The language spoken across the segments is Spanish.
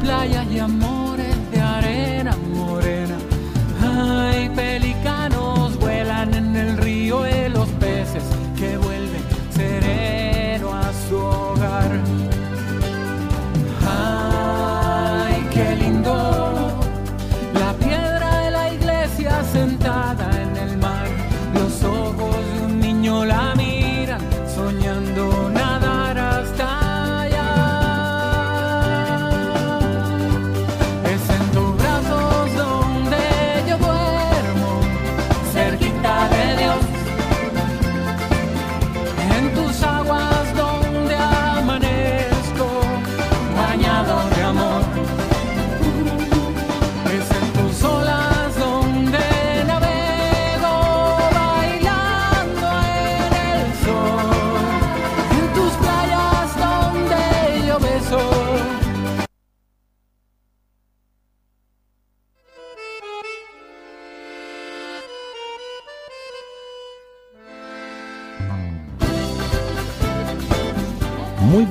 playas y amores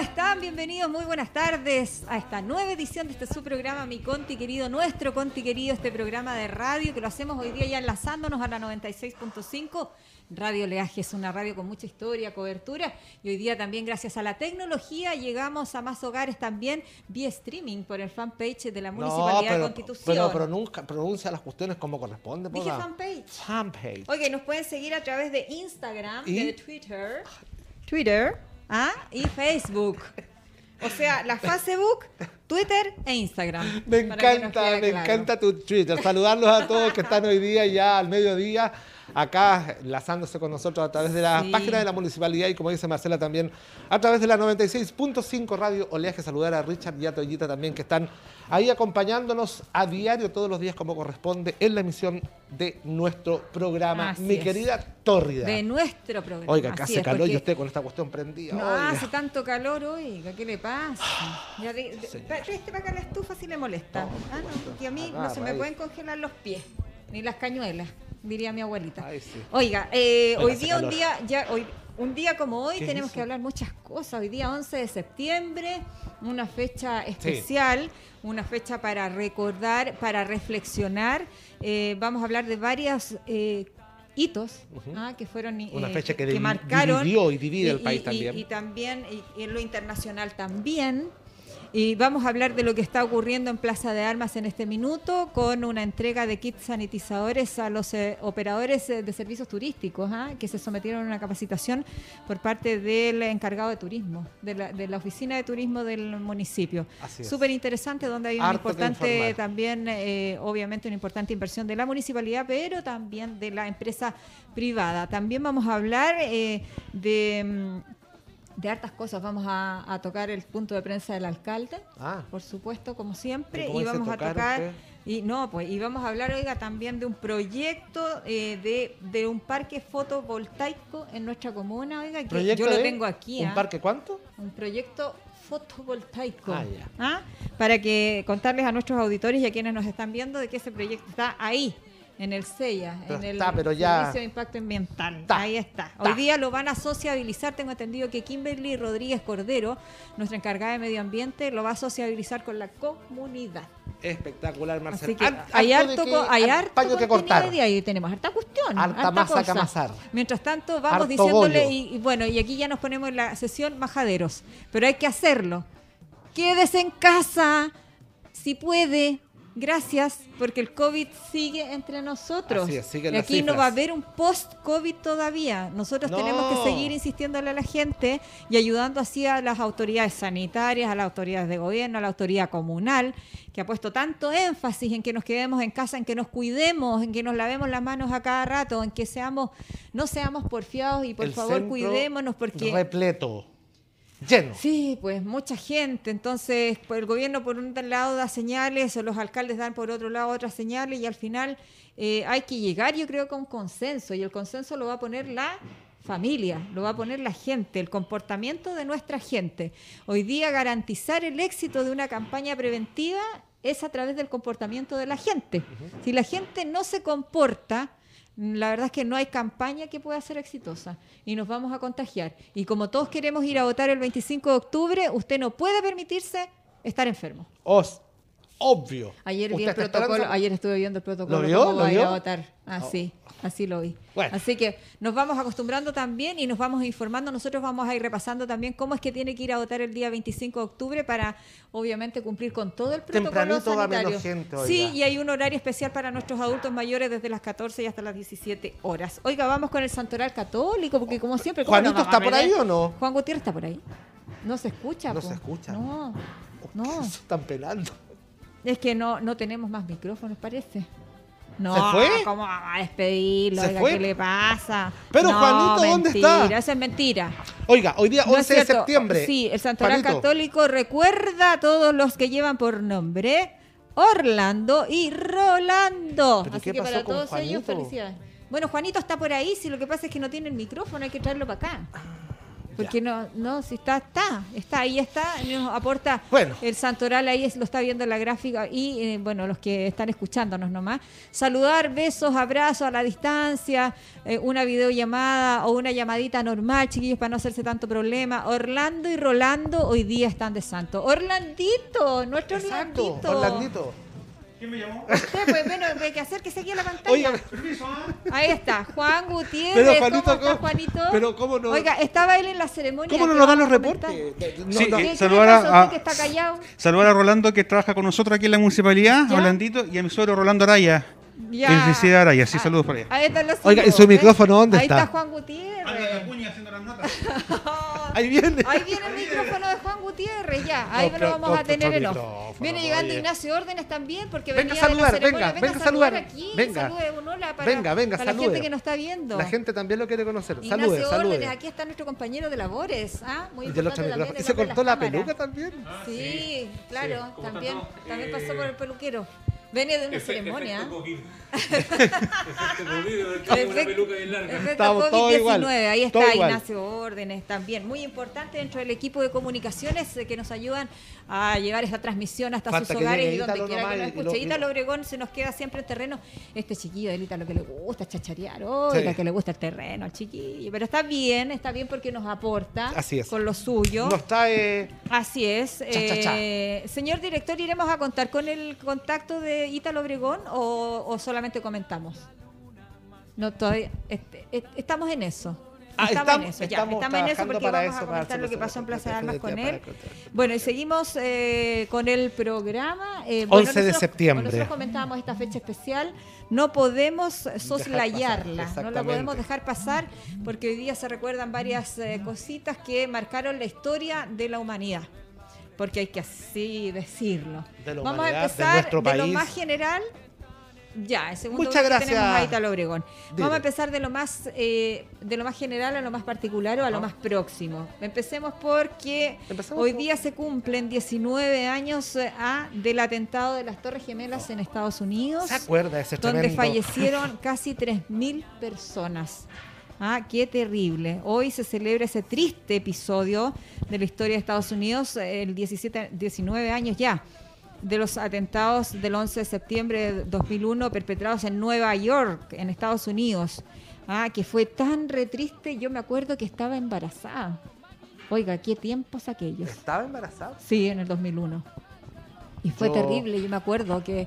Están? Bienvenidos, muy buenas tardes a esta nueva edición de este su programa, Mi Conti Querido, nuestro Conti Querido, este programa de radio que lo hacemos hoy día ya enlazándonos a la 96.5. Radio Leaje es una radio con mucha historia, cobertura y hoy día también gracias a la tecnología llegamos a más hogares también vía streaming por el fanpage de la Municipalidad de Constitución. pero pronuncia, pronuncia las cuestiones como corresponde. Dije fanpage. Fanpage. Oye, nos pueden seguir a través de Instagram, ¿Y? de Twitter, Twitter ¿ah? y Facebook. O sea, la Facebook, Twitter e Instagram. Me que encanta, me claro. encanta tu Twitter. Saludarlos a todos que están hoy día ya al mediodía acá enlazándose con nosotros a través de la Sí. página de la municipalidad y como dice Marcela también a través de la 96.5 Radio Oleaje. Saludar a Richard y a Toyita también que están ahí acompañándonos a diario todos los días como corresponde en la emisión de nuestro programa. Así Mi es. querida Tórrida. De nuestro programa. Oiga, que así hace es, calor y porque usted con esta cuestión prendida. No oiga. hace tanto calor, oiga, ¿qué le pasa? Ya de- de- señor. pa- Preste para acá la estufa si le molesta. No, ah, no, porque a mí no se me ahí. pueden congelar los pies, ni las cañuelas, diría mi abuelita. Ay, sí. Oiga, eh, Oiga, hoy día, un día, ya, hoy, un día como hoy ¿Qué es tenemos que hablar muchas cosas. Hoy día 11 de septiembre, una fecha especial, una fecha para recordar, para reflexionar. Eh, vamos a hablar de varios eh, hitos ah, que fueron eh, Una fecha que marcaron y divide el país y- también. y también y en lo internacional también. Y vamos a hablar de lo que está ocurriendo en Plaza de Armas en este minuto con una entrega de kits sanitizadores a los eh, operadores eh, de servicios turísticos ¿ah? que se sometieron a una capacitación por parte del encargado de turismo, de la, de la oficina de turismo del municipio. Así es. Súper interesante, donde hay que importante también, eh, obviamente, una importante inversión de la municipalidad, pero también de la empresa privada. También vamos a hablar de, mm, de hartas cosas. Vamos a, a tocar el punto de prensa del alcalde, Ah, por supuesto, como siempre, ¿Y vamos a tocar usted? Y no, pues, y vamos a hablar, oiga, también de un proyecto eh, de, de un parque fotovoltaico en nuestra comuna, oiga, que yo lo tengo aquí. ¿Un ¿ah? parque cuánto? Un proyecto fotovoltaico. Ah, ya. ¿ah? Para que contarles a nuestros auditores y a quienes nos están viendo de que ese proyecto está ahí, en el CEIA, Pero en el está, pero ya- Servicio de Impacto Ambiental. Está, ahí está. está. Hoy día lo van a sociabilizar. Tengo entendido que Kimberly Rodríguez Cordero, nuestra encargada de medio ambiente, lo va a sociabilizar con la comunidad. Espectacular, Har- hay harto que- hay harto que cortar. y tenemos harta cuestión. Harta masa que cosa. amasar. Mientras tanto, vamos Harto diciéndole, y, y bueno, y aquí ya nos ponemos en la sesión majaderos, pero hay que hacerlo. Quédese en casa, si puede, Gracias, porque el COVID sigue entre nosotros. Es, y aquí no va a haber un post-COVID todavía. Nosotros No. tenemos que seguir insistiéndole a la gente y ayudando así a las autoridades sanitarias, a las autoridades de gobierno, a la autoridad comunal, que ha puesto tanto énfasis en que nos quedemos en casa, en que nos cuidemos, en que nos lavemos las manos a cada rato, en que seamos, no seamos porfiados y por El favor cuidémonos porque... Repleto. Lleno. Sí, pues mucha gente. Entonces, pues, el gobierno por un lado da señales o los alcaldes dan por otro lado otras señales y al final eh, hay que llegar, yo creo, con consenso y el consenso lo va a poner la familia, lo va a poner la gente, el comportamiento de nuestra gente. Hoy día garantizar el éxito de una campaña preventiva es a través del comportamiento de la gente. Si la gente no se comporta, la verdad es que no hay campaña que pueda ser exitosa y nos vamos a contagiar. Y como todos queremos ir a votar el 25 de octubre, usted no puede permitirse estar enfermo. Obvio. Ayer vi ¿Usted el protocolo, ayer estuve viendo el protocolo. ¿Lo vio? ¿Lo va a ir a vio? votar. Así, así lo vi. Bueno. Así que nos vamos acostumbrando también y nos vamos informando. Nosotros vamos a ir repasando también cómo es que tiene que ir a votar el día 25 de octubre para, obviamente, cumplir con todo el protocolo Tempranito va sanitario. menos gente, oiga. sí, y hay un horario especial para nuestros adultos mayores desde las 14 y hasta las 17 horas. Oiga, vamos con el santoral católico, porque como siempre... ¿cómo ¿Juanito está por ahí o no? Juan Gutiérrez está por ahí. No se escucha. No po. se escucha. No, no. Se están pelando. Es que no, no tenemos más micrófonos, parece. No, ¿Se fue? ¿cómo va a despedirlo? ¿Se Oiga, fue? ¿qué le pasa? Pero, No, Juanito, ¿dónde mentira, está? Eso es mentira. Oiga, hoy día No es 11 de cierto. septiembre. Sí, el Santoral Juanito, Católico recuerda a todos los que llevan por nombre Orlando y Rolando. ¿Pero Así que para todos ellos, felicidades. Bueno, Juanito está por ahí, si lo que pasa es que no tiene el micrófono, hay que traerlo para acá. Porque no, no, si está, está, está, ahí está, nos aporta Bueno. el santoral, ahí es- lo está viendo en la gráfica y, eh, bueno, los que están escuchándonos nomás. Saludar, besos, abrazos a la distancia, eh, una videollamada o una llamadita normal, chiquillos, para no hacerse tanto problema. Orlando y Rolando hoy día están de santo. Orlandito, nuestro Exacto, Orlandito. Orlandito. ¿Quién me llamó? Usted, pues, bueno, hay que hacer que se en la pantalla. Oiga, Permiso, ¿ah? Ahí está, Juan Gutiérrez. Pero, Juanito, ¿Cómo está, ¿cómo- Juanito? pero cómo no- Oiga, estaba él en la ceremonia. ¿cómo no nos dan los reportes? No, Sí, no. ¿Qué, eh, saludar a- que está callado? Saludar a Rolando que trabaja con nosotros aquí en la municipalidad, ¿Ya? Rolandito, y a mi suegro Rolando Araya. Ya. El Liceo Araya, sí, Ah, saludos allá. Ahí están los Oiga, ¿y hijos, su ¿ves? micrófono dónde Ahí está? está Juan Gutiérrez. cuña haciendo las notas. Ahí viene. Ahí viene el micrófono de Juan Gutiérrez, ya. Ahí No, lo vamos a tener en Viene llegando oye. Ignacio Órdenes también, porque Venga a venía de la saludar, ceremonia. venga, venga a a saludar. aquí. Venga. Salude un hola para, Venga, venga, para la salude. gente que nos está viendo. La gente también lo quiere conocer. Ignacio Salude, salude. Órdenes, aquí está nuestro compañero de labores. ¿ah? Muy importante también ¿Y se de cortó la peluca también? Sí, claro, ¿cómo también, está todo? también pasó Eh, por el peluquero. Viene de una ceremonia. Efecto Estamos todos igual, COVID-19, ahí está igual. Ignacio Órdenes también, muy importante dentro del equipo de comunicaciones eh, que nos ayudan a llevar esta transmisión hasta Falta sus hogares y donde quiera que nos lo- escuche. y lo- Ítalo Obregón se nos queda siempre en terreno. Este chiquillo de Ítalo que le gusta chacharear, oiga, Sí. que le gusta el terreno al chiquillo. Pero está bien, está bien porque nos aporta Así es. con lo suyo. Nos trae. Así es. Cha, cha, cha. Eh, señor director, ¿iremos a contar con el contacto de Ítalo Obregón o, o solamente comentamos? No, todavía. este, est- estamos en eso. Ah, estamos, estamos- en eso, ya. estamos Estamos en eso porque vamos eso, a comentar lo que pasó en Plaza de Armas con él. Bueno, y seguimos eh, con el programa. Eh, 11 de nosotros- septiembre. Nosotros comentábamos esta fecha especial. No podemos soslayarla, pasar, no la podemos dejar pasar porque hoy día se recuerdan varias eh, cositas que marcaron la historia de la humanidad. Porque hay que así decirlo. De Vamos a de empezar nuestro de lo más general. Ya, en segundo Muchas gracias. tenemos a Ítalo Obregón. Dile. Vamos a empezar de lo más eh, de lo más general a lo más particular o a lo más próximo. Empecemos porque Empecemos hoy por- día se cumplen 19 años eh, ah, del atentado de las Torres Gemelas en Estados Unidos ¿Se acuerda de ese donde tremendo? fallecieron casi 3.000 personas. Ah, qué terrible. Hoy se celebra ese triste episodio de la historia de Estados Unidos, el 17, 19 años ya, de los atentados del 11 de septiembre de 2001 perpetrados en Nueva York, en Estados Unidos. Ah, que fue tan re triste, yo me acuerdo que estaba embarazada. Oiga, qué tiempos aquellos. ¿Estaba embarazada? Sí, en el 2001. Y fue Yo- terrible, yo me acuerdo que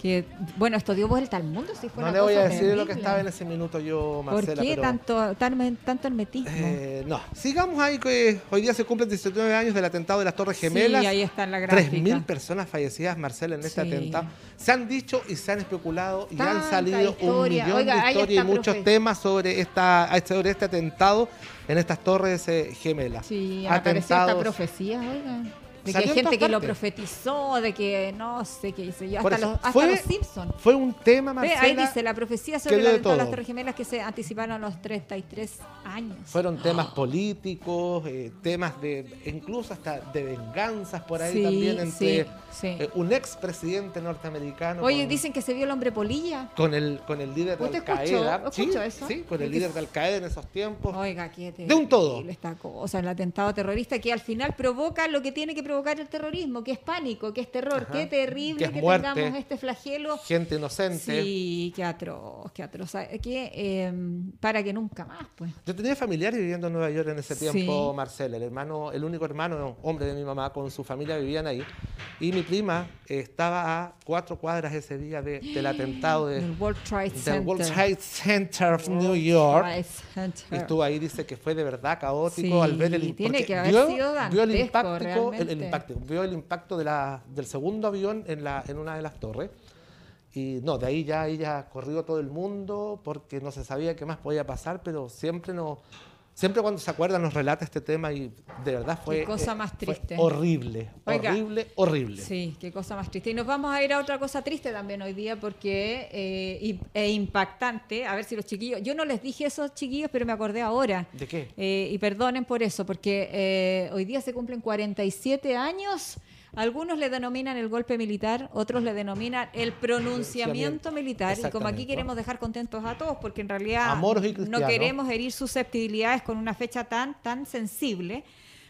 Que, bueno, esto dio vuelta al mundo, si fue No le voy a decir lo que estaba en ese minuto yo, ¿Por Marcela. qué pero, tanto, tan, tanto hermetismo? eh, no, sigamos ahí que hoy día se cumplen 19 años del atentado de las Torres Gemelas. Sí, ahí está en la gráfica. 3.000 personas fallecidas, Marcela, en este Sí. atentado. Se han dicho y se han especulado y han salido historia. un millón Oiga, de historias y muchos profe. temas sobre, esta, sobre este atentado en estas Torres eh, Gemelas. Sí, apareció esta Atentados. profecía, oiga. De que hay en gente que lo profetizó, de que no sé qué. Por Hasta, eso, los, hasta fue- los Simpsons. Fue un tema, Marcela. ahí dice la profecía sobre la de las. Torres Gemelas que se anticiparon a los 33 años. Fueron temas políticos, eh, temas de incluso hasta de venganzas por ahí Sí, también entre sí, sí. eh, un expresidente norteamericano Oye, con, dicen que se vio el hombre polilla. con el con el líder de ¿Usted Al Qaeda. escuchó- eso? sí, con ¿De el líder de Al Qaeda en esos tiempos. Oiga, qué De un todo. Esta cosa, el atentado terrorista que al final provoca lo que tiene que provocar el terrorismo, que es pánico, que es terror. Ajá. Qué terrible Que es muerte. tengamos este flagelo. Gente inocente. Sí, qué atroz, qué atroz. Que, eh, para que nunca más, pues. Yo tenía familiares viviendo en Nueva York en ese Sí. tiempo, Marcel, el hermano, el único hermano hombre de mi mamá con su familia vivían ahí. Y mi prima eh, estaba a cuatro cuadras ese día de- del atentado de, El World Trade del Center. World Trade Center of New World York. Trade Center. Y estuvo ahí, dice que fue de verdad caótico Sí, al ver el tiene que haber sido vio el impacto, el, el impacto, vio el impacto de la, del segundo avión en, la, en una de las torres. Y no, de ahí ya ella corrió todo el mundo porque no se sabía qué más podía pasar, pero siempre no, siempre cuando se acuerda nos relata este tema y de verdad fue, cosa eh, más fue triste. horrible, Oiga, horrible, horrible. Sí, qué cosa más triste. Y nos vamos a ir a otra cosa triste también hoy día porque eh, e impactante. A ver si los chiquillos, yo no les dije eso chiquillos, pero me acordé ahora. ¿De qué? Eh, y perdonen por eso, porque eh, hoy día se cumplen 47 años. Algunos le denominan el golpe militar, otros le denominan el pronunciamiento militar. Y como aquí queremos dejar contentos a todos, porque en realidad no queremos herir susceptibilidades con una fecha tan, tan sensible.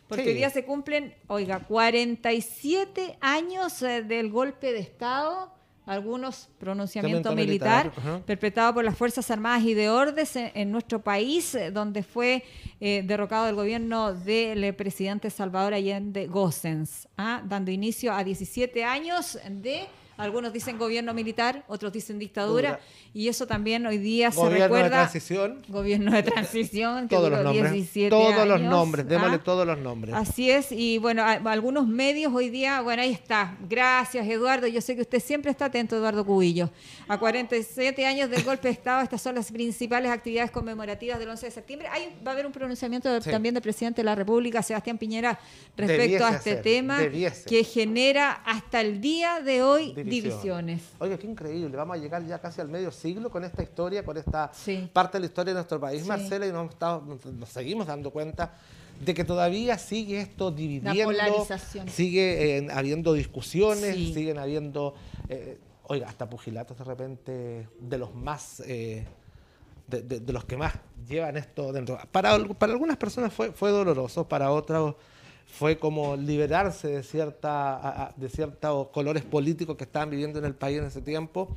Porque Sí. hoy día se cumplen, oiga, 47 años eh, del golpe de Estado, algunos pronunciamiento militar, militar, perpetrado por las Fuerzas Armadas y de Ordes en, en nuestro país, eh, donde fue eh, derrocado el gobierno del eh, presidente Salvador Allende Gossens, ¿ah? dando inicio a 17 años de, algunos dicen gobierno militar, otros dicen dictadura, Dura. y eso también hoy día se Gobierno de recuerda... transición, Gobierno de transición, que todos los nombres, 17 todos los nombres, démosle ¿ah? todos los nombres. Así es, y bueno, a- algunos medios hoy día, bueno, ahí está. Gracias, Eduardo. Yo sé que usted siempre está atento, Eduardo Cubillo. A 47 años del golpe de Estado, estas son las principales actividades conmemorativas del 11 de septiembre. Ahí va a haber un pronunciamiento de- Sí. también del presidente de la República, Sebastián Piñera, respecto Debiese a este hacer, tema debiese. que genera hasta el día de hoy División. divisiones. Oiga, qué increíble. Vamos a llegar ya casi al medio siglo con esta historia, con esta Sí. parte de la historia de nuestro país, Sí. Marcela, y nos, estamos- nos seguimos dando cuenta de que todavía sigue esto dividiendo. polarización. Sigue eh, habiendo discusiones, Sí. siguen habiendo, eh, oiga, hasta pugilatos de repente de los más... eh, de, de- de los que más llevan esto dentro. Para algunas personas fue, fue doloroso, para otras fue como liberarse de, cierta, de ciertos colores políticos que estaban viviendo en el país en ese tiempo.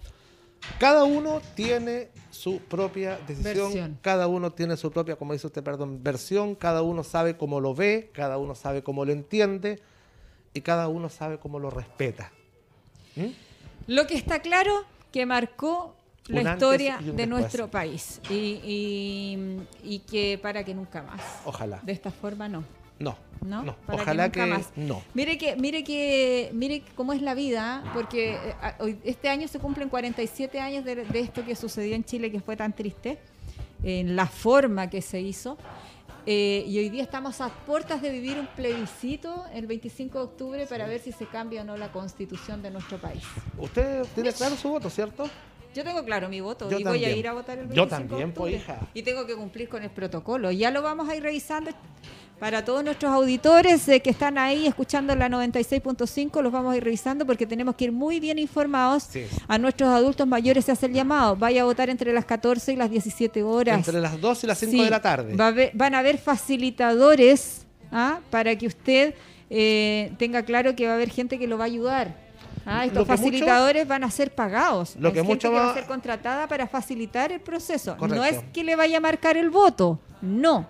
Cada uno tiene su propia decisión, Versión. cada uno tiene su propia, como dice usted, perdón, versión, cada uno sabe cómo lo ve, cada uno sabe cómo lo entiende y cada uno sabe cómo lo respeta. ¿Mm? Lo que está claro que marcó la Un historia de después. nuestro país y, y- y que para que nunca más. Ojalá. De esta forma no. No, ¿no? Ojalá que que, nunca más. no. Mire que, mire que, mire cómo es la vida, porque eh, este año se cumplen 47 años de, de esto que sucedió en Chile, que fue tan triste, en la forma que se hizo. Eh, y hoy día estamos a puertas de vivir un plebiscito el 25 de octubre para ver si se cambia o no la constitución de nuestro país. Usted tiene claro su voto, ¿cierto? Yo tengo claro mi voto Yo y voy a ir a votar el Yo 25 también, de pues, hija. Y tengo que cumplir con el protocolo. Ya lo vamos a ir revisando para todos nuestros auditores eh, que están ahí escuchando la 96.5, los vamos a ir revisando porque tenemos que ir muy bien informados. Sí. A nuestros adultos mayores se hace el llamado. Vaya a votar entre las 14 y las 17 horas. Entre las 2 y las 5 Sí, de la tarde. va a haber- van a haber facilitadores ¿ah? para que usted eh, tenga claro que va a haber gente que lo va a ayudar. Ah, estos mucho- facilitadores van a ser pagados. Lo que gente mucho que va a ser contratada para facilitar el proceso. No es que le vaya a marcar el voto, no.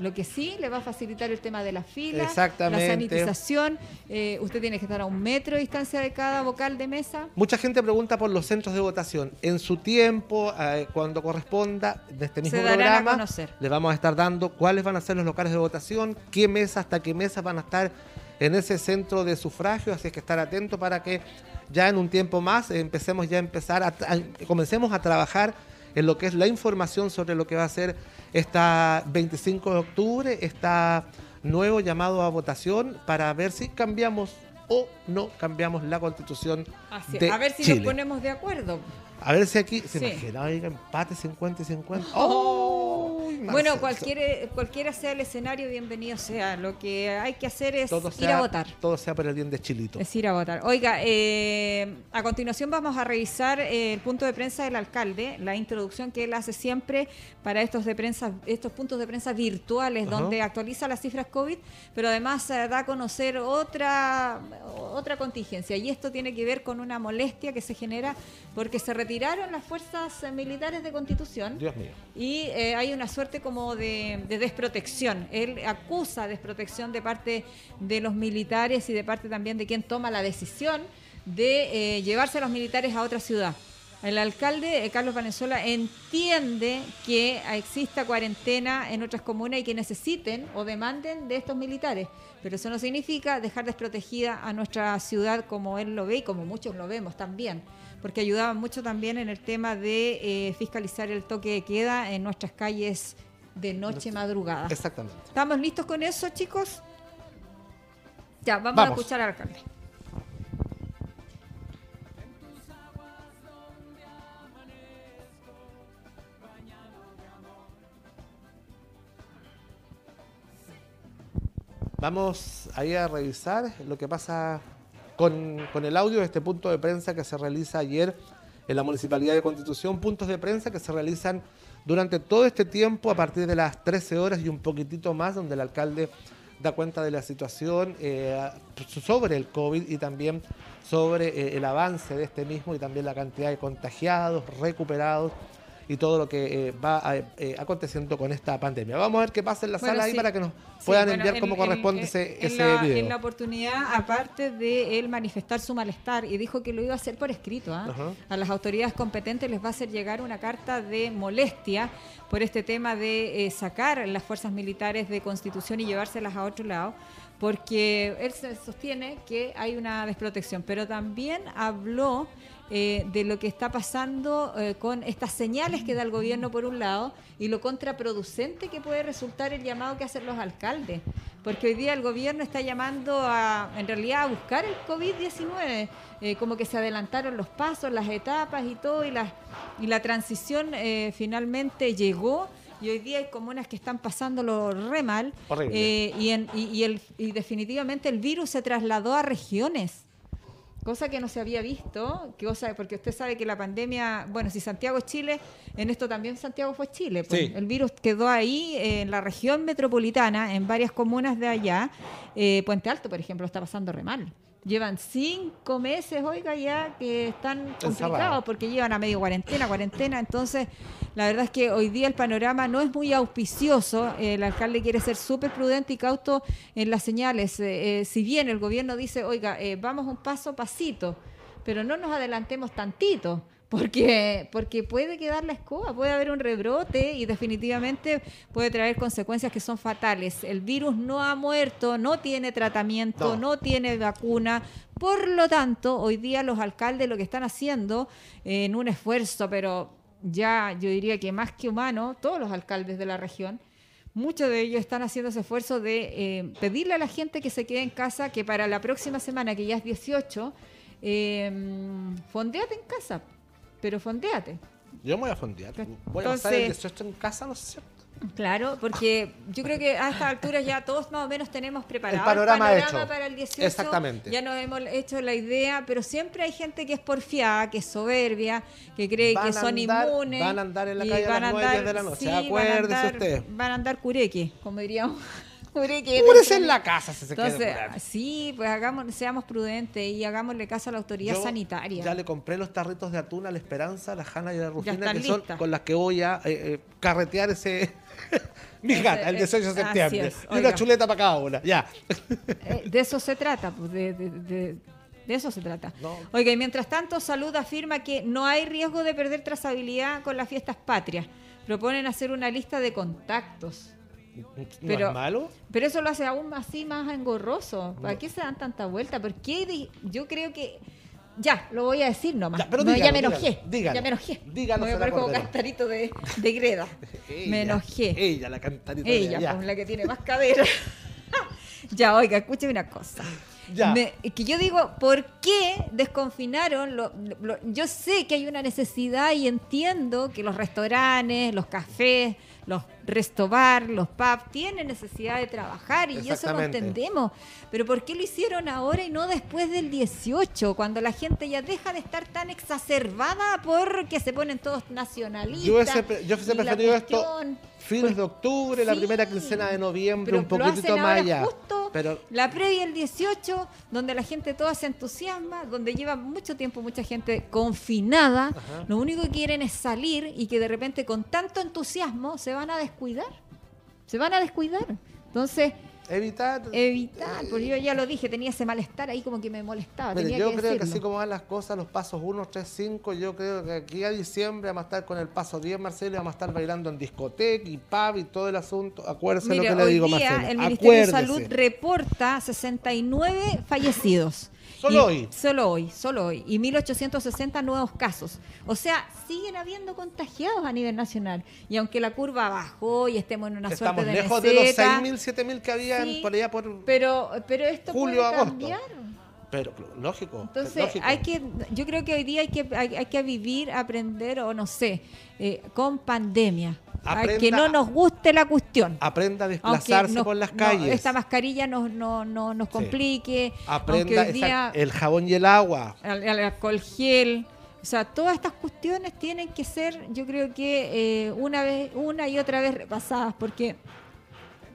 Lo que sí le va a facilitar el tema de la fila, Exactamente. la sanitización. eh, usted tiene que estar a un metro de distancia de cada vocal de mesa. Mucha gente pregunta por los centros de votación. En su tiempo, eh, cuando corresponda, de este mismo programa, le vamos a estar dando cuáles van a ser los locales de votación, qué mesa, hasta qué mesas van a estar en ese centro de sufragio. Así es que estar atento para que ya en un tiempo más eh, empecemos ya a empezar, a, a- comencemos a trabajar en lo que es la información sobre lo que va a ser esta 25 de octubre, esta nuevo llamado a votación para ver si cambiamos o no cambiamos la constitución Así, de a ver si Chile. nos ponemos de acuerdo. A ver si aquí se Sí. imagina, oiga, empate 50 y 50. Oh. ¡Ay, Bueno, cualquier, cualquiera sea el escenario, bienvenido sea. Lo que hay que hacer es todo ir sea, a votar. Todo sea por el bien de Chilito. Es ir a votar. Oiga, eh, a continuación vamos a revisar eh, el punto de prensa del alcalde, la introducción que él hace siempre para estos de prensa, estos puntos de prensa virtuales, donde actualiza las cifras COVID, pero además eh, da a conocer otra, otra contingencia. Y esto tiene que ver con una molestia que se genera porque se retiraron las fuerzas eh, militares de Constitución Dios mío. y eh, hay una suerte como de, de desprotección. Él acusa desprotección de parte de los militares y de parte también de quien toma la decisión de eh, llevarse a los militares a otra ciudad. El alcalde, eh, Carlos Valenzuela, entiende que exista cuarentena en otras comunas y que necesiten o demanden de estos militares. Pero eso no significa dejar desprotegida a nuestra ciudad como él lo ve y como muchos lo vemos también porque ayudaban mucho también en el tema de eh, fiscalizar el toque de queda en nuestras calles de noche madrugada. Exactamente. ¿Estamos listos con eso, chicos? Ya, vamos, Vamos. a escuchar al alcalde. Vamos ahí a revisar lo que pasa con, el audio de este punto de prensa que se realiza ayer en la Municipalidad de Constitución. Puntos de prensa que se realizan durante todo este tiempo a partir de las 13 horas y un poquitito más, donde el alcalde da cuenta de la situación eh, sobre el COVID y también sobre eh, el avance de este mismo y también la cantidad de contagiados, recuperados y todo lo que eh, va a- eh, aconteciendo con esta pandemia. Vamos a ver qué pasa en la Bueno, sala ahí sí. para que nos Sí, puedan bueno, enviar en- cómo en- corresponde en- ese, ese la, video. En la oportunidad, aparte de él manifestar su malestar, y dijo que lo iba a hacer por escrito. Ajá. a las autoridades competentes les va a hacer llegar una carta de molestia por este tema de eh, sacar las fuerzas militares de constitución y llevárselas a otro lado, porque él sostiene que hay una desprotección, pero también habló eh, de lo que está pasando eh, con estas señales que da el gobierno por un lado y lo contraproducente que puede resultar el llamado que hacen los alcaldes. Porque hoy día el gobierno está llamando a, en realidad, a buscar el COVID-19, eh, como que se adelantaron los pasos, las etapas y todo, y la, y la transición finalmente llegó. Y hoy día hay comunas que están pasándolo re mal. Horrible. eh, y, en- y- y el- y definitivamente el virus se trasladó a regiones. Cosa que no se había visto, que cosa, porque usted sabe que la pandemia, bueno, si Santiago es Chile, en esto también Santiago fue Chile. pues. Sí. El virus quedó ahí eh, en la región metropolitana, en varias comunas de allá. Eh, Puente Alto, por ejemplo, está pasando re mal. Llevan cinco meses, oiga, ya que están complicados porque llevan a medio cuarentena, cuarentena. Entonces, la verdad es que hoy día el panorama no es muy auspicioso. El alcalde quiere ser súper prudente y cauto en las señales. Eh, eh, si bien el gobierno dice, oiga, eh, vamos un paso a pasito, pero no nos adelantemos tantito. Porque, porque puede quedar la escoba, puede haber un rebrote y definitivamente puede traer consecuencias que son fatales. El virus no ha muerto, no tiene tratamiento, No. no tiene vacuna. Por lo tanto, hoy día los alcaldes lo que están haciendo eh, en un esfuerzo, pero ya yo diría que más que humano, todos los alcaldes de la región, muchos de ellos están haciendo ese esfuerzo de eh, pedirle a la gente que se quede en casa, que para la próxima semana, que ya es 18, eh, fondeate en casa, pero fondeate. Yo me voy a fondear. Voy a pasar Entonces- el 18 en casa, ¿no es cierto? Claro, porque yo creo que a estas alturas ya todos más o menos tenemos preparado El panorama hecho. para el 18. Exactamente. Ya nos hemos hecho la idea, pero siempre hay gente que es porfiada, que es soberbia, que cree Van que son andar- inmunes. van a andar en la calle a las nueve, diez de la noche, sí, van a acuérdese andar- usted. Van a andar cureque, como diríamos. Cúbrese en la casa si se Entonces, quiere curar. sí, pues hagamos, seamos prudentes y hagámosle caso a la autoridad Yo sanitaria. Ya le compré los tarritos de atún a la Esperanza, a la Jana y a la Rufina, que son con las que voy a eh, eh, carretear ese Mi gata, el 18 de así septiembre. es, y una chuleta para cada una. Ya. Eh, de eso se trata, pues, de, de- de- de eso se trata. No. Oiga, y mientras tanto, Salud afirma que no hay riesgo de perder trazabilidad con las fiestas patrias. Proponen hacer una lista de contactos. ¿No Pero- es malo? Pero eso lo hace aún así más engorroso. ¿Para qué se dan tanta vuelta? Porque yo creo que... Ya, lo voy a decir nomás. Ya, pero No, dígalo, ya me enojé. dígalo. ya me enojé. Dígalo, me voy a poner como cantarito de, de greda. me Ella, enojé. Ella, la cantarita. de Ella, pues, la que tiene más cadera. ya, oiga, escúcheme una cosa. Ya. Me- que yo digo, ¿por qué desconfinaron? lo- lo- yo sé que hay una necesidad y entiendo que los restaurantes, los cafés, los restobar, los pubs tienen necesidad de trabajar y eso lo entendemos. Pero ¿por qué lo hicieron ahora y no después del 18, cuando la gente ya deja de estar tan exacerbada porque se ponen todos nacionalistas? Yo hubiese, yo hubiese preferido esto fines pues, de octubre, la primera quincena de noviembre, un poquitito más allá. justo Pero la previa el 18, donde la gente toda se entusiasma, donde lleva mucho tiempo mucha gente confinada, Ajá. lo único que quieren es salir y que de repente con tanto entusiasmo se van a descuidar. Se van a descuidar. Entonces, evitar. evitar, porque yo ya lo dije, tenía ese malestar ahí como que me molestaba. Mire, tenía yo que creo que así como van las cosas, los pasos 1, 3, 5, yo creo que aquí a diciembre vamos a estar con el paso 10, Marcelo, y vamos a estar bailando en discoteca y pub y todo el asunto. Acuérdese lo que le digo, día Marcelo. el Ministerio de. Salud reporta 69 fallecidos. Solo Y- hoy. Solo hoy, solo hoy. Y 1.860 nuevos casos. O sea, siguen habiendo contagiados a nivel nacional. Y aunque la curva bajó y estemos en una Estamos suerte de lejos de los meseta, 6.000, 7.000 que habían Sí, por allá por... Pero, pero esto Julio, puede agosto. cambiar. Pero, lógico. Entonces, lógico. hay que, yo creo que hoy día hay que, hay, hay que vivir, aprender, o no sé, eh, con pandemia. Ay, que Aprenda- no nos guste la cuestión. Aprenda a desplazarse nos- por las no, calles. esta mascarilla nos, no, no, nos complique. Aprenda aunque hoy día exact- el jabón y el agua. el, el alcohol gel. O sea, todas estas cuestiones tienen que ser, yo creo que eh, una vez, una y otra vez repasadas, porque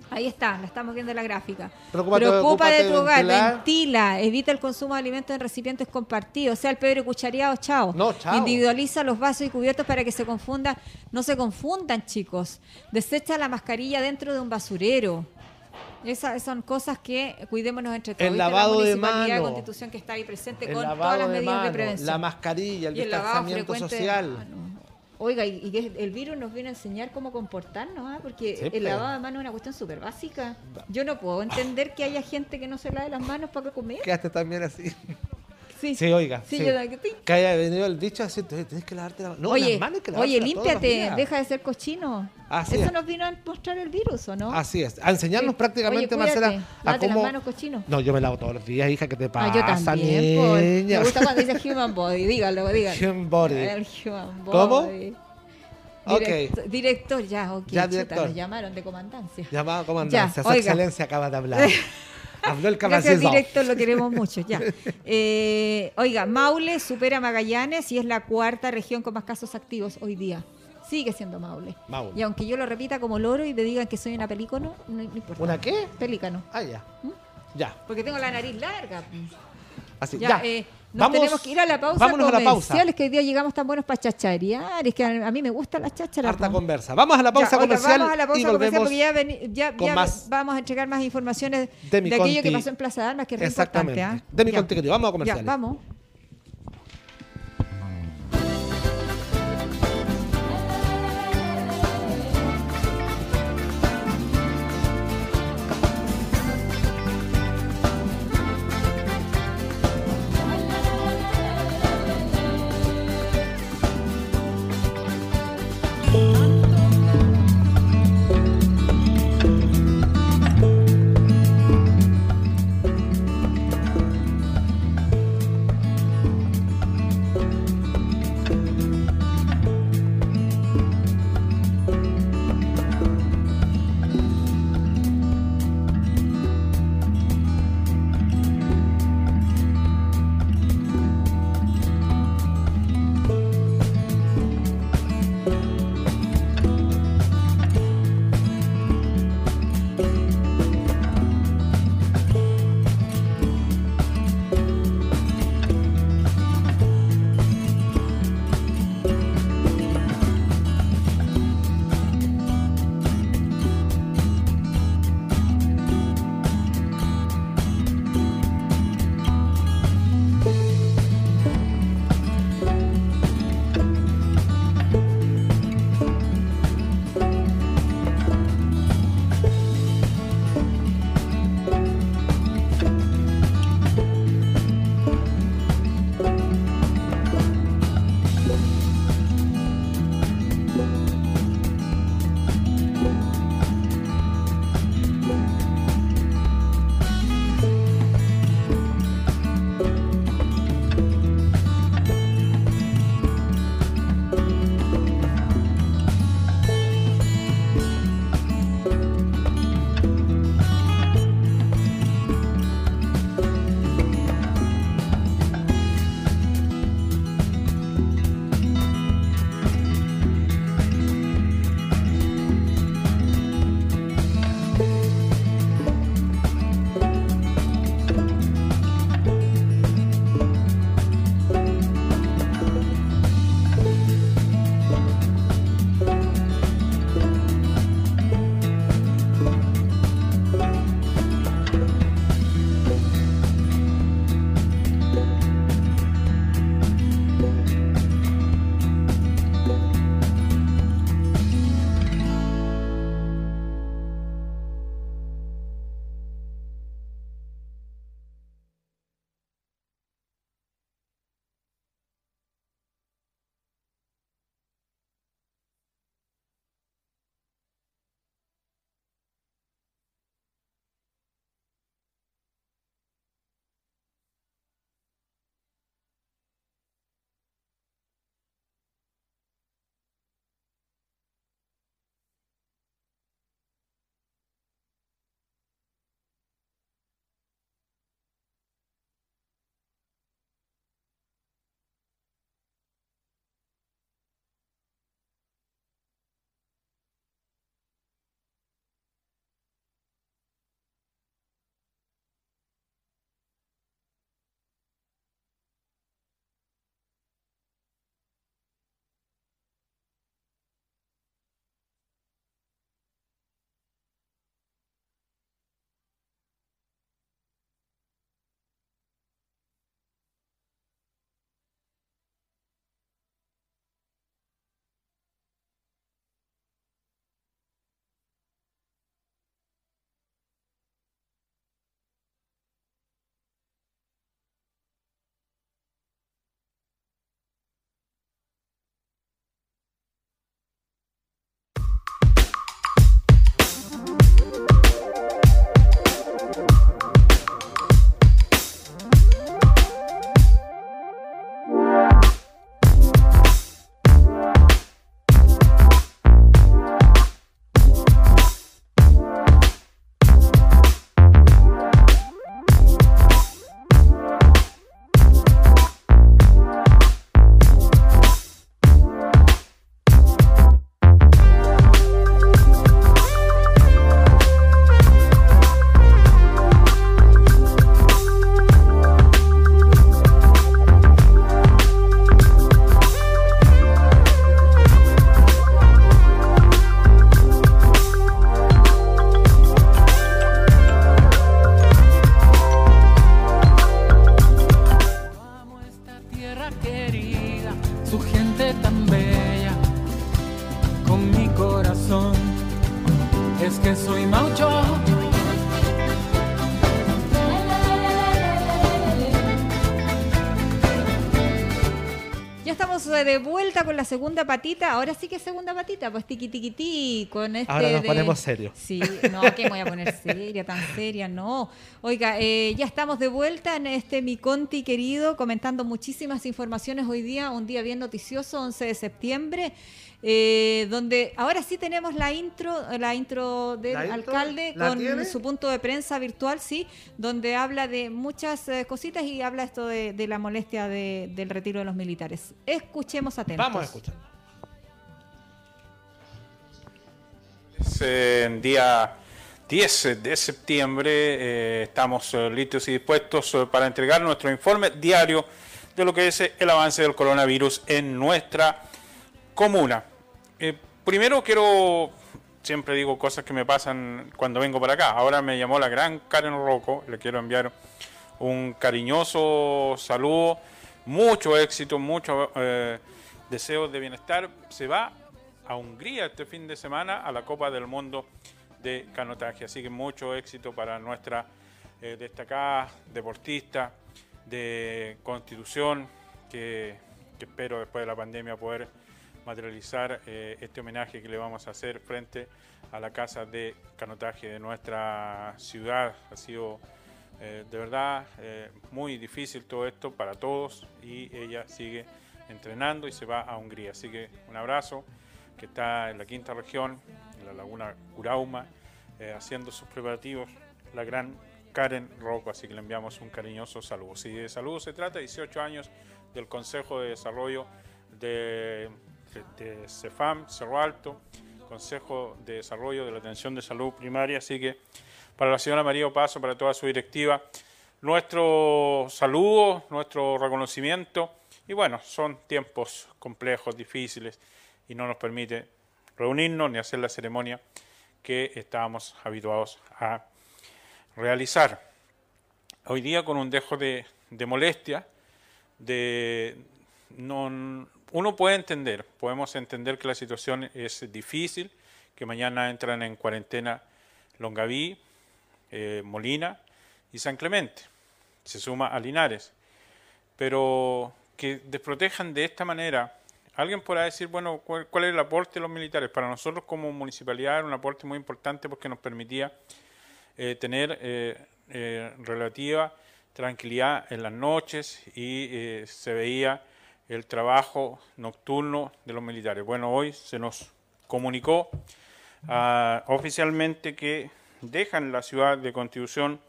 ahí está, la estamos viendo en la gráfica. Preocúpate- Preocupa de tu de hogar, ventilar. ventila, evita el consumo de alimentos en recipientes compartidos, sea, el pebre cuchareado, chao. No, chao. Individualiza los vasos y cubiertos para que se confunda, no se confundan, chicos. Desecha la mascarilla dentro de un basurero. Esas son cosas que cuidémonos entre todos. El lavado la de municipalidad, mano. constitución que está ahí presente El con todas las de medidas de mano, prevención. la mascarilla, el y el distanciamiento de social. Oiga, y, y el virus nos viene a enseñar cómo comportarnos, ¿ah? porque Sí, el pero- lavado de manos es una cuestión súper básica. Yo no puedo entender que haya gente que no se lave las manos para comer. Quedaste también así. Sí, Sí, oiga. Sí, sí. yo la- sí. Que haya venido el dicho así, tenés que lavarte la mano. No, oye, las manos que oye, límpiate, deja de ser cochino. Así Eso es. nos vino a mostrar el virus, ¿o no? Así es. A enseñarnos Sí. prácticamente, Oye, cuídate, Marcela, a cómo. las manos, cochino. No, yo me lavo todos los días, hija, ¿qué te Ah, pasa, yo también, por- niña? Me gusta cuando dice human body, dígalo, dígalo. Human body. El human body. ¿Cómo? Direct- Ok. Director, ya, ok. Ya, chuta, director. nos llamaron de comandancia. Llamada comandancia, Ya, su oiga. excelencia acaba de hablar. Habló el Gracias, director, lo queremos mucho, ya. Eh, oiga, Maule supera Magallanes y es la cuarta región con más casos activos hoy día. Sigue siendo Maule. Maule. Y aunque yo lo repita como loro y me digan que soy una pelícano, no, no importa. ¿Una qué? Pelícano. Ah, ya. ¿Mm? Ya. Porque tengo la nariz larga. Así, Ya, ya. eh, nos Vamos- tenemos que ir a la pausa vámonos a la pausa. comercial, es que hoy día llegamos tan buenos para chacharear, es que a, mí me gusta la cháchara. Harta po. conversa. Vamos a la pausa Ya, comercial vamos a la pausa y comercial porque ya, veni- ya- con ya más vamos a entregar más informaciones de aquello que pasó en Plaza de Armas, que es re importante. Exactamente. ¿ah? De mi querido. Vamos a Ya, comerciales. vamos. Vuelta con la segunda patita. Ahora sí que es segunda patita, pues tiqui tiqui ti con este. Ahora nos de- ponemos serios. Sí, no, que me voy a poner seria, tan seria, no. Oiga, eh, ya estamos de vuelta en este mi Conti querido, comentando muchísimas informaciones hoy día, un día bien noticioso, 11 de septiembre, eh, donde ahora sí tenemos la intro, la intro del ¿La intro? alcalde ¿La con tiene? su punto de prensa virtual, sí, donde habla de muchas eh, cositas y habla esto de, de la molestia de- del retiro de los militares. Escuchemos atentos. Vamos a escuchar. Es eh, día 10 de septiembre. eh, estamos listos y dispuestos para entregar nuestro informe diario de lo que es el avance del coronavirus en nuestra comuna. Eh, primero quiero, siempre digo cosas que me pasan cuando vengo para acá. Ahora me llamó la gran Karen Rocco, le quiero enviar un cariñoso saludo, mucho éxito, muchos deseos de bienestar. Se va a Hungría este fin de semana a la Copa del Mundo de canotaje. Así que mucho éxito para nuestra eh, destacada deportista de Constitución, que espero después de la pandemia poder materializar eh, este homenaje que le vamos a hacer frente a la casa de canotaje de nuestra ciudad. Ha sido eh, de verdad eh, muy difícil todo esto para todos y ella sigue entrenando y se va a Hungría. Así que un abrazo que está en la quinta región, en la laguna Curauma, haciendo sus preparativos, la gran Karen Rocco, así que le enviamos un cariñoso saludo. Si de salud se trata, 18 años del Consejo de Desarrollo de, de, CEFAM, Cerro Alto, Consejo de Desarrollo de la Atención de Salud Primaria, así que para la señora María Opaso, para toda su directiva, nuestro saludo, nuestro reconocimiento, y bueno, son tiempos complejos, difíciles, y no nos permite reunirnos ni hacer la ceremonia que estábamos habituados a realizar. Hoy día con un dejo de, de molestia, de no, uno puede entender, podemos entender que la situación es difícil, que mañana entran en cuarentena Longaví, eh, Molina y San Clemente, se suma a Linares, pero que desprotejan de esta manera Alguien podrá decir, bueno, ¿cuál, ¿cuál, es el aporte de los militares? Para nosotros como municipalidad era un aporte muy importante porque nos permitía eh, tener eh, relativa tranquilidad en las noches y se veía el trabajo nocturno de los militares. Bueno, hoy se nos comunicó ah, oficialmente que dejan la ciudad de Constitución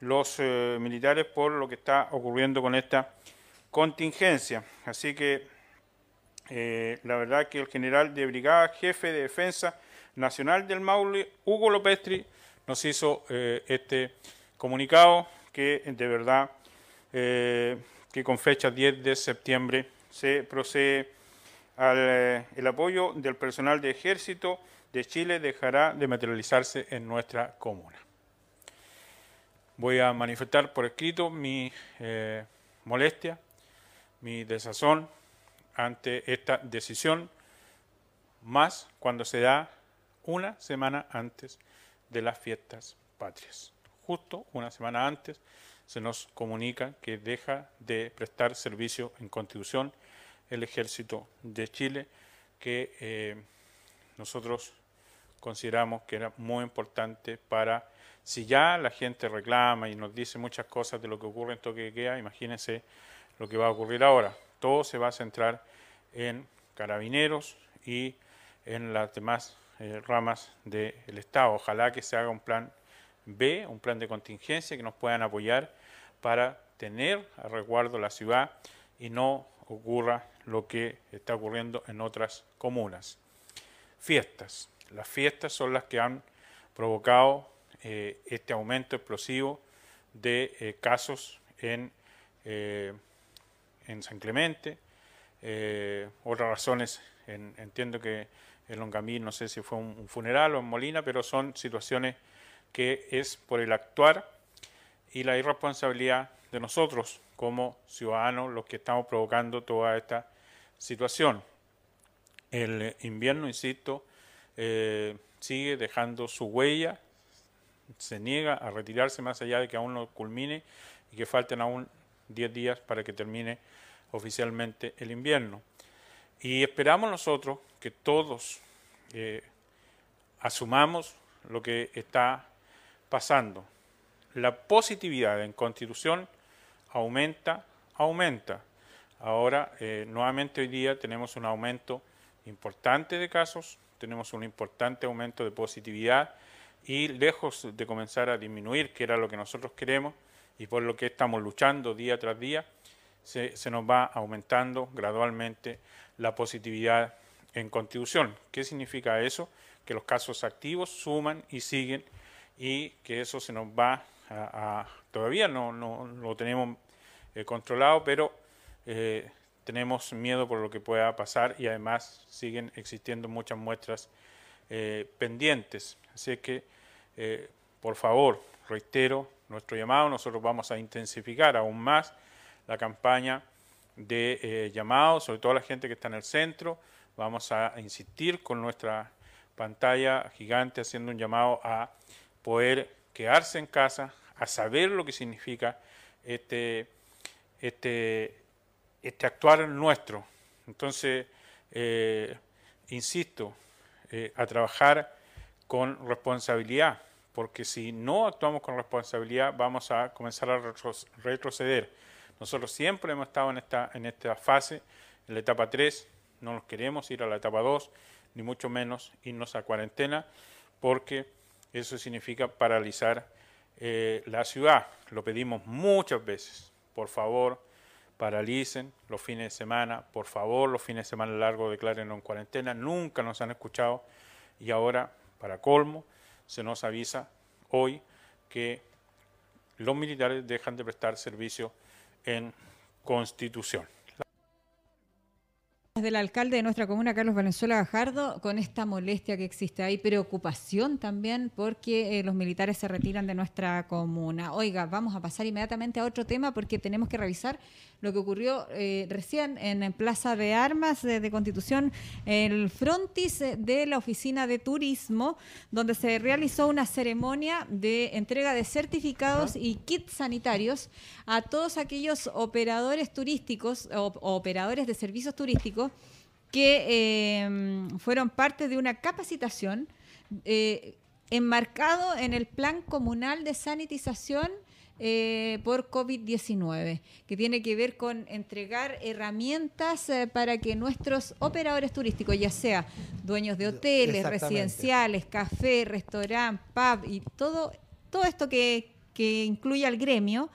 los eh, militares por lo que está ocurriendo con esta contingencia. Así que eh, la verdad que el general de brigada, jefe de defensa nacional del Maule, Hugo Lopestri, nos hizo eh, este comunicado que de verdad que con fecha 10 de septiembre se procede al eh, el apoyo del personal de ejército de Chile dejará de materializarse en nuestra comuna. Voy a manifestar por escrito mi eh, molestia, mi desazón ante esta decisión, más cuando se da una semana antes de las fiestas patrias. Justo una semana antes se nos comunica que deja de prestar servicio en Constitución el Ejército de Chile, que eh, nosotros consideramos que era muy importante para, si ya la gente reclama y nos dice muchas cosas de lo que ocurre en toque de queda, imagínense lo que va a ocurrir ahora. Todo se va a centrar en carabineros y en las demás eh, ramas del Estado. Ojalá que se haga un plan B, un plan de contingencia que nos puedan apoyar para tener a resguardo la ciudad y no ocurra lo que está ocurriendo en otras comunas. Fiestas. Las fiestas son las que han provocado eh, este aumento explosivo de eh, casos en, eh, en San Clemente. Otras razones, en, entiendo que en Longamí, no sé si fue un, un funeral o en Molina, pero son situaciones que es por el actuar y la irresponsabilidad de nosotros como ciudadanos los que estamos provocando toda esta situación. El invierno, insisto, eh, sigue dejando su huella, se niega a retirarse más allá de que aún no culmine y que falten aún 10 días para que termine oficialmente el invierno. Y esperamos nosotros que todos eh, asumamos lo que está pasando. La positividad en constitución aumenta, aumenta. Ahora, eh, nuevamente hoy día tenemos un aumento importante de casos, tenemos un importante aumento de positividad y lejos de comenzar a disminuir, que era lo que nosotros queremos y por lo que estamos luchando día tras día, se, se nos va aumentando gradualmente la positividad en constitución. ¿Qué significa eso? Que los casos activos suman y siguen y que eso se nos va a... todavía no, no lo tenemos eh, controlado, pero eh, tenemos miedo por lo que pueda pasar y además siguen existiendo muchas muestras eh, pendientes. Así que, por favor, reitero nuestro llamado, nosotros vamos a intensificar aún más la campaña de eh, llamado, sobre todo a la gente que está en el centro, vamos a insistir con nuestra pantalla gigante haciendo un llamado a poder quedarse en casa, a saber lo que significa este, este, este actuar nuestro. Entonces, eh, insisto, eh, a trabajar con responsabilidad, porque si no actuamos con responsabilidad vamos a comenzar a retro- retroceder. Nosotros siempre hemos estado en esta, en esta fase, en la etapa 3, no nos queremos ir a la etapa 2, ni mucho menos irnos a cuarentena, porque eso significa paralizar eh, la ciudad. Lo pedimos muchas veces. Por favor, paralicen los fines de semana. Por favor, los fines de semana largos declaren en cuarentena. Nunca nos han escuchado y ahora, para colmo, se nos avisa hoy que los militares dejan de prestar servicio en Constitución. Del alcalde de nuestra comuna, Carlos Valenzuela Gajardo, con esta molestia que existe. Hay preocupación también porque eh, los militares se retiran de nuestra comuna. Oiga, vamos a pasar inmediatamente a otro tema porque tenemos que revisar lo que ocurrió eh, recién en, Plaza de Armas de, de Constitución, el frontis eh, de la Oficina de Turismo, donde se realizó una ceremonia de entrega de certificados y kits sanitarios a todos aquellos operadores turísticos o operadores de servicios turísticos que eh, fueron parte de una capacitación eh, enmarcado en el plan comunal de sanitización eh, por COVID-19, que tiene que ver con entregar herramientas eh, para que nuestros operadores turísticos, ya sea dueños de hoteles, residenciales, café, restaurante, pub y todo, todo esto que, que incluye al gremio,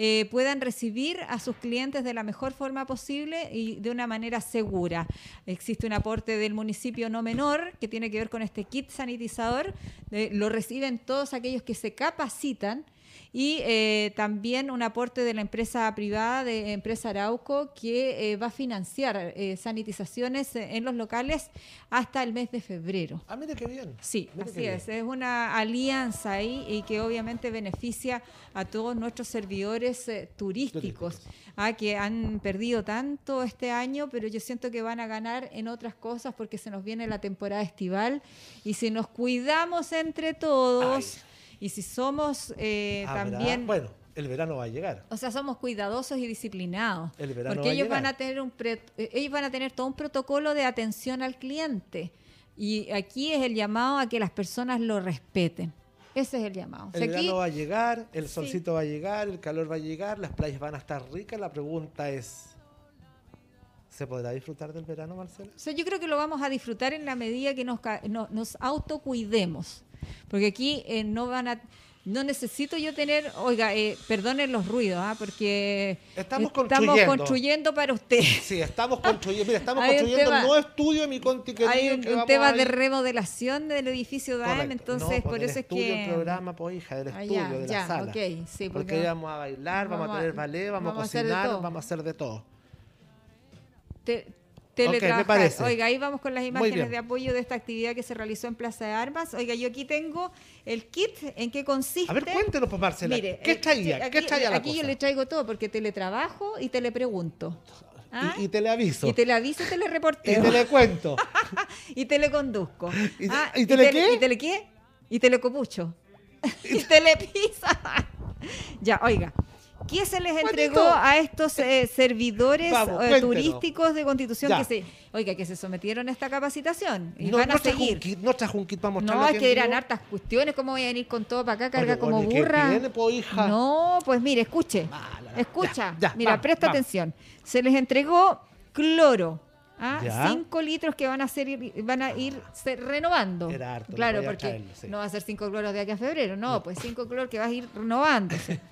eh, puedan recibir a sus clientes de la mejor forma posible y de una manera segura. Existe un aporte del municipio no menor que tiene que ver con este kit sanitizador. Eh, lo reciben todos aquellos que se capacitan y eh, también un aporte de la empresa privada, de empresa Arauco, que eh, va a financiar eh, sanitizaciones en los locales hasta el mes de febrero. Ah, mire qué bien. Sí, así bien. es. Es una alianza ahí y que obviamente beneficia a todos nuestros servidores turísticos, ah, que han perdido tanto este año, pero yo siento que van a ganar en otras cosas porque se nos viene la temporada estival y si nos cuidamos entre todos y si somos eh, también... Bueno, el verano va a llegar. O sea, somos cuidadosos y disciplinados. El verano porque va a ellos llegar. van a tener un pre- eh, ellos van a tener todo un protocolo de atención al cliente. Y aquí es el llamado a que las personas lo respeten. Ese es el llamado. O El aquí- verano va a llegar, el Sí. solcito va a llegar, el calor va a llegar, las playas van a estar ricas. La pregunta es, ¿se podrá disfrutar del verano, Marcela? o sea, yo creo que lo vamos a disfrutar en la medida que nos, no- nos autocuidemos. Porque aquí eh, no van a... No necesito yo tener, oiga, eh, perdonen los ruidos, ¿ah? porque Estamos construyendo. construyendo para usted. Sí, estamos construyendo, mira, estamos Hay un construyendo tema- un nuevo estudio mi conti Hay un, que un tema de remodelación del edificio DAEM, entonces No, por eso es estudio, que... el programa, pues hija, del Ah, estudio, ya, de ya, la sala. sí, porque porque vamos a bailar, vamos, vamos a tener ballet, vamos, vamos a cocinar, vamos a hacer de todo. Te- teletrabajar. Oiga, ahí vamos con las imágenes de apoyo de esta actividad que se realizó en Plaza de Armas. Oiga, yo aquí tengo el kit, ¿en qué consiste? A ver, cuéntenos, pues, Marcela, Mire, ¿qué traía? ¿Qué aquí, traía la aquí cosa? yo le traigo todo porque teletrabajo y telepregunto. ¿Ah? Y, y te le aviso. Y te le aviso y te le Y reporteo. te le cuento. y te le conduzco. ¿Y te- Ah, y te le te- qué? ¿Y te le qué? Y te le copucho. y te le pisa. ya, oiga. ¿Qué se les entregó Juanito. a estos eh, servidores Vamos, eh, turísticos de Constitución Ya. que se, oiga, que se sometieron a esta capacitación y No, van a no un seguir? kit, no trajo un kit para mostrarlo No, es que eran hartas cuestiones. ¿Cómo voy a venir con todo para acá, carga Oye, como oye, ¿qué burra? tiene, po, hija? No, pues mire, escuche. Mala, Escucha. ya, ya, Mira, presta atención. Se les entregó cloro. ¿ah? Litros que van a ser van a ir se- renovando. Era harto, claro, porque sí. no va a ser cinco cloros de aquí a febrero, no, pues cinco cloros que vas a ir renovándose.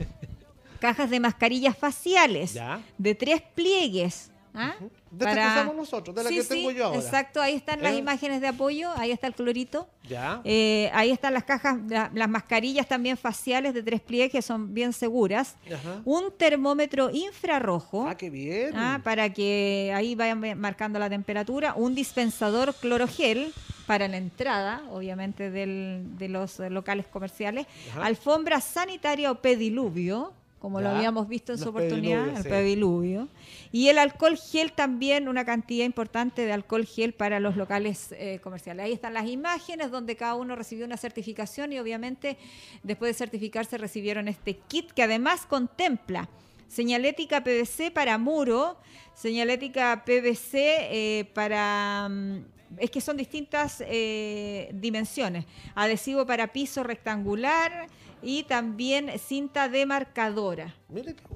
Cajas de mascarillas faciales Ya. de tres pliegues. ¿ah? De estas que usamos nosotros, de la que tengo yo ahora. Exacto, ahí están las ¿Eh? imágenes de apoyo, ahí está el clorito. Ya. Eh, ahí están las cajas, la- las mascarillas también faciales de tres pliegues que son bien seguras. Ajá. Un termómetro infrarrojo. Ah, qué bien. ah, para que ahí vayan marcando la temperatura. Un dispensador clorogel para la entrada, obviamente, del- de los eh, locales comerciales. Ajá. Alfombra sanitaria o pediluvio, como lo habíamos visto en su oportunidad, el sí. pediluvio. Y el alcohol gel también, una cantidad importante de alcohol gel para los locales eh, comerciales. Ahí están las imágenes donde cada uno recibió una certificación y obviamente después de certificarse recibieron este kit que además contempla señalética PVC para muro, señalética PVC eh, para... mm, es que son distintas eh, dimensiones. Adhesivo para piso rectangular y también cinta demarcadora.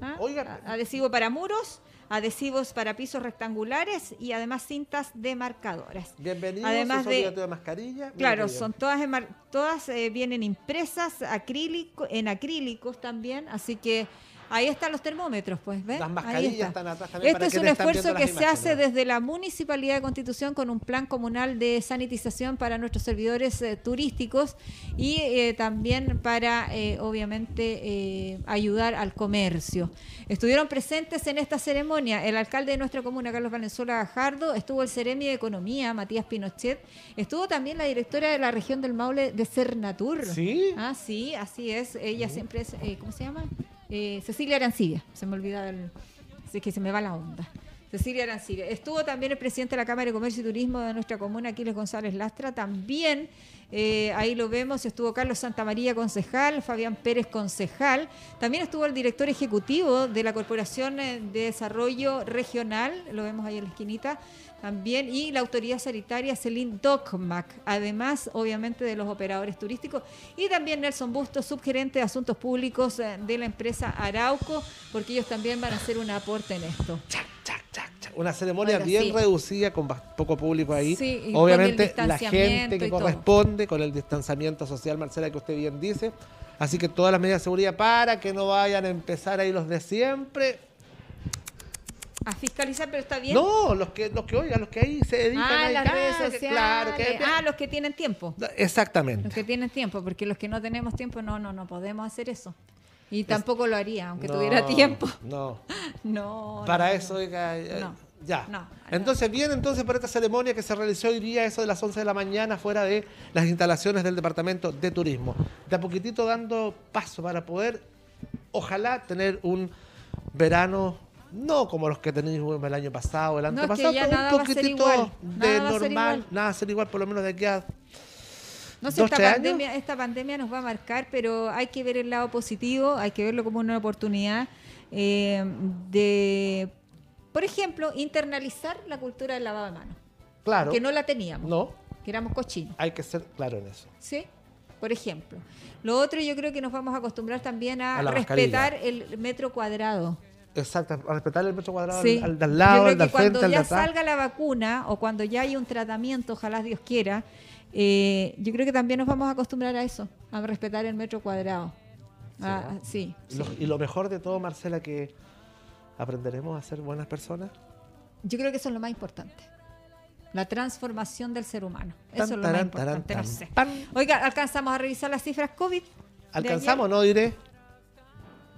¿ah? oiga, Adhesivo para muros, adhesivos para pisos rectangulares y además cintas demarcadoras. bienvenido. además de- de mascarilla. Claro, son todas todas eh, vienen impresas acrílico, en acrílicos también, así que ahí están los termómetros, pues, ¿ves? Las mascarillas está. están atrás también Este para es un esfuerzo que se hace desde la Municipalidad de Constitución con un plan comunal de sanitización para nuestros servidores eh, turísticos y eh, también para, eh, obviamente, ayudar al comercio. Estuvieron presentes en esta ceremonia el alcalde de nuestra comuna, Carlos Valenzuela Gajardo, estuvo el Ceremi de Economía, Matías Pinochet, estuvo también la directora de la región del Maule de Cernatur. ¿Sí? Ah, sí, así es. Ella siempre es, ¿cómo se llama? Eh, Cecilia Arancibia. Se me olvida el... Es que se me va la onda. Cecilia Arancibia. Estuvo también el presidente de la Cámara de Comercio y Turismo de nuestra comuna, Aquiles González Lastra. También, eh, ahí lo vemos, estuvo Carlos Santamaría, concejal, Fabián Pérez, concejal. También estuvo el director ejecutivo de la Corporación de Desarrollo Regional, lo vemos ahí en la esquinita también, y la autoridad sanitaria Celine Docmac, además obviamente de los operadores turísticos, y también Nelson Bustos, subgerente de Asuntos Públicos eh, de la empresa Arauco, porque ellos también van a hacer un aporte en esto. Chac, chac, chac. Una ceremonia Oiga, bien sí. reducida, con poco público ahí. Sí, Obviamente la gente que todo. corresponde con el distanciamiento social, Marcela, que usted bien dice. Así que todas las medidas de seguridad para que no vayan a empezar ahí los de siempre. A fiscalizar, pero está bien. No, los que, los que oigan, los que ahí se dedican Ah, ahí, las claro, redes sociales. Claro, que ah, los que tienen tiempo. Exactamente. Los que tienen tiempo, porque los que no tenemos tiempo, no, no, no podemos hacer eso. Y tampoco lo haría, aunque No, tuviera tiempo. No. No. Para no, eso, oiga, eh, No, ya. no, no. entonces, bien, entonces, por esta ceremonia que se realizó hoy día, eso de las 11 de la mañana, fuera de las instalaciones del Departamento de Turismo. De a poquitito dando paso para poder, ojalá, tener un verano, no como los que teníamos el año pasado, el No, es que antepasado, pero nada un va a ser poquitito igual. de Nada va a ser normal, igual. nada va a ser igual, por lo menos de aquí a No sé, ¿Dos, esta años? pandemia, esta pandemia nos va a marcar, pero hay que ver el lado positivo, hay que verlo como una oportunidad eh, de, por ejemplo, internalizar la cultura del lavado de manos, Claro. que no la teníamos, No, que éramos cochinos. hay que ser claro en eso. ¿sí? Por ejemplo. Lo otro yo creo que nos vamos a acostumbrar también a, respetar el metro cuadrado. Exacto, a respetar el metro cuadrado Sí. al, al al lado, al al frente, cuando al de ya atrás. salga la vacuna o cuando ya hay un tratamiento, ojalá Dios quiera, eh, yo creo que también nos vamos a acostumbrar a eso, a respetar el metro cuadrado. Ah, sí, Y lo, sí. y lo mejor de todo, Marcela, que aprenderemos a ser buenas personas. Yo creo que eso es lo más importante. La transformación del ser humano. Tan, eso es lo más importante, no sé. Oiga, alcanzamos a revisar las cifras COVID. ¿Alcanzamos, no diré?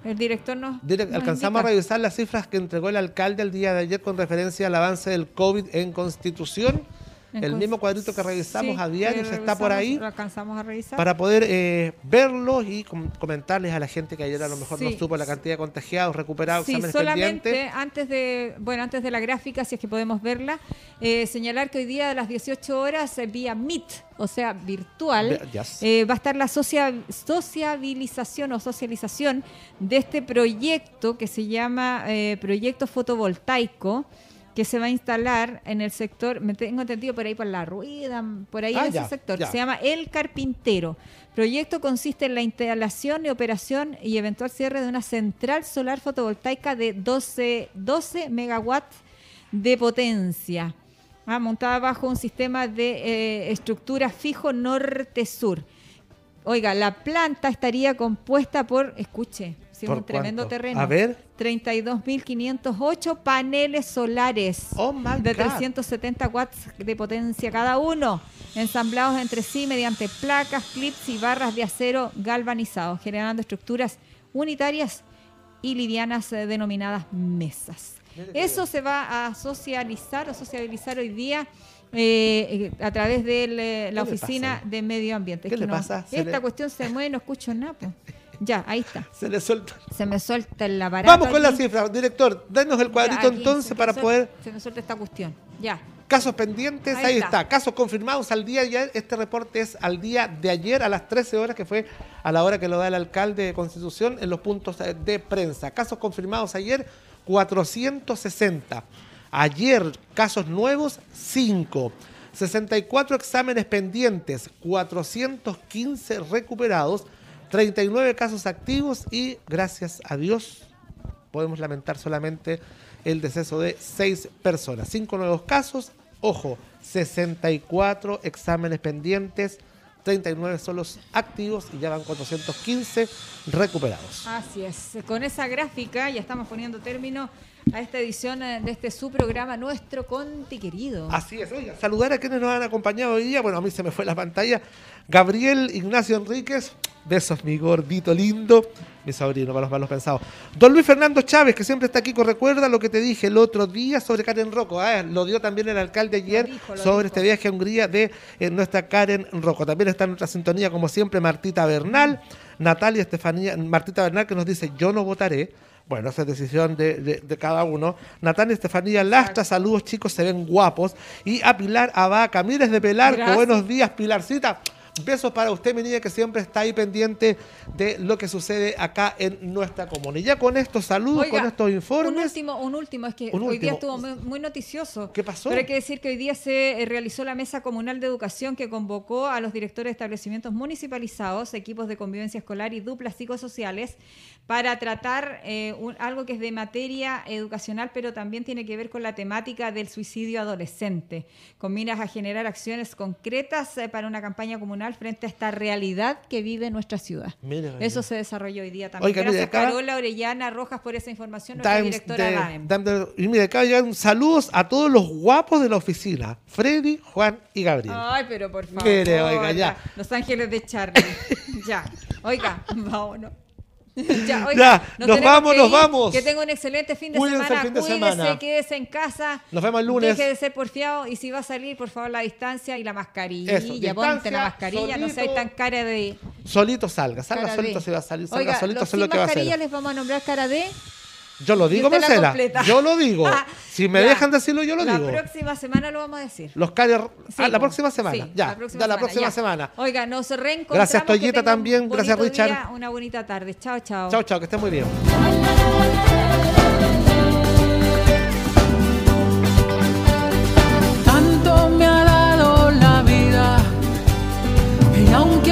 El director nos. Alcanzamos indica. a revisar las cifras que entregó el alcalde el día de ayer con referencia al avance del COVID en Constitución. El mismo cuadrito que revisamos Sí, a diario, se está por ahí Lo alcanzamos a revisar. para poder eh, verlo y com- comentarles a la gente que ayer a lo mejor no supo la cantidad de contagiados, recuperados, Sí, exámenes solamente pendientes. antes de, bueno, antes de la gráfica, si es que podemos verla, eh, señalar que hoy día a las 18 horas eh, vía Meet, o sea, virtual, yes. eh, va a estar la socia- sociabilización o socialización de este proyecto que se llama eh, Proyecto Fotovoltaico que se va a instalar en el sector, me tengo entendido por ahí por la rueda, por ahí Ah, en ese sector, ya. se llama El Carpintero. Proyecto consiste en la instalación y operación y eventual cierre de una central solar fotovoltaica de 12, 12 megawatts de potencia, ah, montada bajo un sistema de eh, estructura fijo norte-sur. Oiga, la planta estaría compuesta por, escuche, sí, ¿Por un tremendo cuánto? terreno. A ver. 32.508 paneles solares Oh de God. 370 watts de potencia cada uno, ensamblados entre sí mediante placas, clips y barras de acero galvanizados, generando estructuras unitarias y livianas eh, denominadas mesas. Eso se va a socializar o sociabilizar hoy día eh, eh, a través de la ¿Qué le oficina de medio ambiente. ¿Qué Es que le no- pasa? Se Esta le- cuestión se mueve y no escucho nada. Ya, ahí está. Se le suelta. Se me suelta el aparato. Vamos con la cifra. Director, denos el Ya, cuadrito entonces para suelta- poder... Se me suelta esta cuestión. Ya. Casos pendientes, ahí, Ahí está. está. Casos confirmados al día de ayer. Este reporte es al día de ayer a las 13 horas, que fue a la hora que lo da el alcalde de Constitución en los puntos de prensa. Casos confirmados ayer, 460. Ayer, casos nuevos, 5. 64 exámenes pendientes, 415 recuperados, 39 casos activos y, gracias a Dios, podemos lamentar solamente el deceso de seis personas. Cinco nuevos casos, ojo, 64 exámenes pendientes, 39 son los activos y ya van 415 recuperados. Así es. Con esa gráfica ya estamos poniendo término a esta edición eh, de este su programa, nuestro Conti querido. Así es, oiga, saludar a quienes nos han acompañado hoy día. Bueno, a mí se me fue la pantalla. Gabriel Ignacio Enríquez, besos, mi gordito lindo, mi sobrino, para los malos pensados. Don Luis Fernando Chávez, que siempre está aquí, recuerda lo que te dije el otro día sobre Karen Rocco. Ah, lo dio también el alcalde ayer dijo, lo sobre dijo. este viaje a Hungría de eh, nuestra Karen Rocco. También está en nuestra sintonía, como siempre, Martita Bernal, Natalia Estefanía, Martita Bernal, que nos dice: Yo no votaré. Bueno, esa es decisión de, de- de cada uno. Natalia Estefanía Lastra, saludos chicos, se ven guapos. Y a Pilar Abaca, mires de Gracias. buenos días Pilarcita. Besos para usted, mi niña, que siempre está ahí pendiente de lo que sucede acá en nuestra comunidad. Ya con estos saludos, Oiga, con estos Un informes. último, un último, es que Un hoy día estuvo muy, muy noticioso. ¿Qué pasó? Pero hay que decir que hoy día se eh, realizó la Mesa Comunal de Educación que convocó a los directores de establecimientos municipalizados, equipos de convivencia escolar y duplas psicosociales para tratar eh, un- algo que es de materia educacional, pero también tiene que ver con la temática del suicidio adolescente, con miras a generar acciones concretas eh, para una campaña comunal frente a esta realidad que vive nuestra ciudad. Eso se desarrolló hoy día también. Oiga, Gracias, acá- Carola Orellana Rojas, por esa información, nuestra directora de- DAEM. De- y mire, acá llegan saludos a todos los guapos de la oficina: Freddy, Juan y Gabriel. Ay, pero por favor. Mire, oiga, ya. Los ángeles de Charlie. ya. Oiga, vámonos. ya, Ya, nos vamos, nos vamos. Que tenga un excelente fin de Cuídense semana. fin de Cuídese, semana. quédese en casa. Nos vemos el lunes. Deje de ser porfiado y si va a salir, por favor, la distancia y la mascarilla. Eso, ponte la mascarilla, no seas tan cara de. Solito salga, salga cara solito de. se va a salir, salga Oiga, solito los lo que va a mascarilla hacer. les vamos a nombrar cara de. Yo lo digo, la Marcela. Yo lo digo. Ah, si me ya. dejan decirlo, yo lo la digo. próxima semana lo vamos a decir. Los carios. Sí, ah, la próxima semana. Sí, ya, la próxima ya la semana, próxima ya. semana. Oiga, nos reencontramos. Gracias, un también. Gracias, Richard. día, una bonita tarde. Chao, chao. Chao, chao, que esté muy bien. Tanto me ha dado la vida y aunque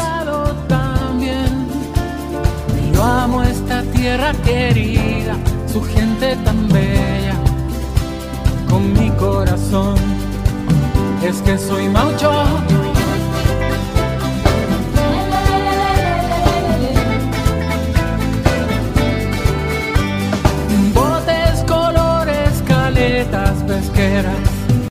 es que soy maucho. Botes, colores, caletas, pesqueras.